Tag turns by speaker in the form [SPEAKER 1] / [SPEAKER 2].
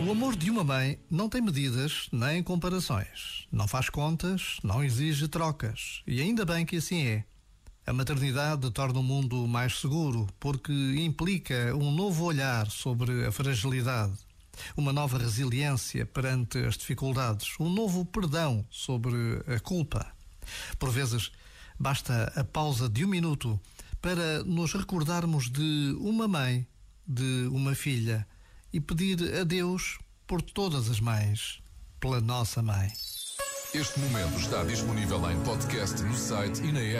[SPEAKER 1] O amor de uma mãe não tem medidas nem comparações. Não faz contas, não exige trocas. E ainda bem que assim é. A maternidade torna o mundo mais seguro porque implica um novo olhar sobre a fragilidade, uma nova resiliência perante as dificuldades, um novo perdão sobre a culpa. Por vezes, basta a pausa de um minuto para nos recordarmos de uma mãe, de uma filha e pedir a Deus por todas as mães, pela nossa mãe.
[SPEAKER 2] Este momento está disponível em podcast no site e na app.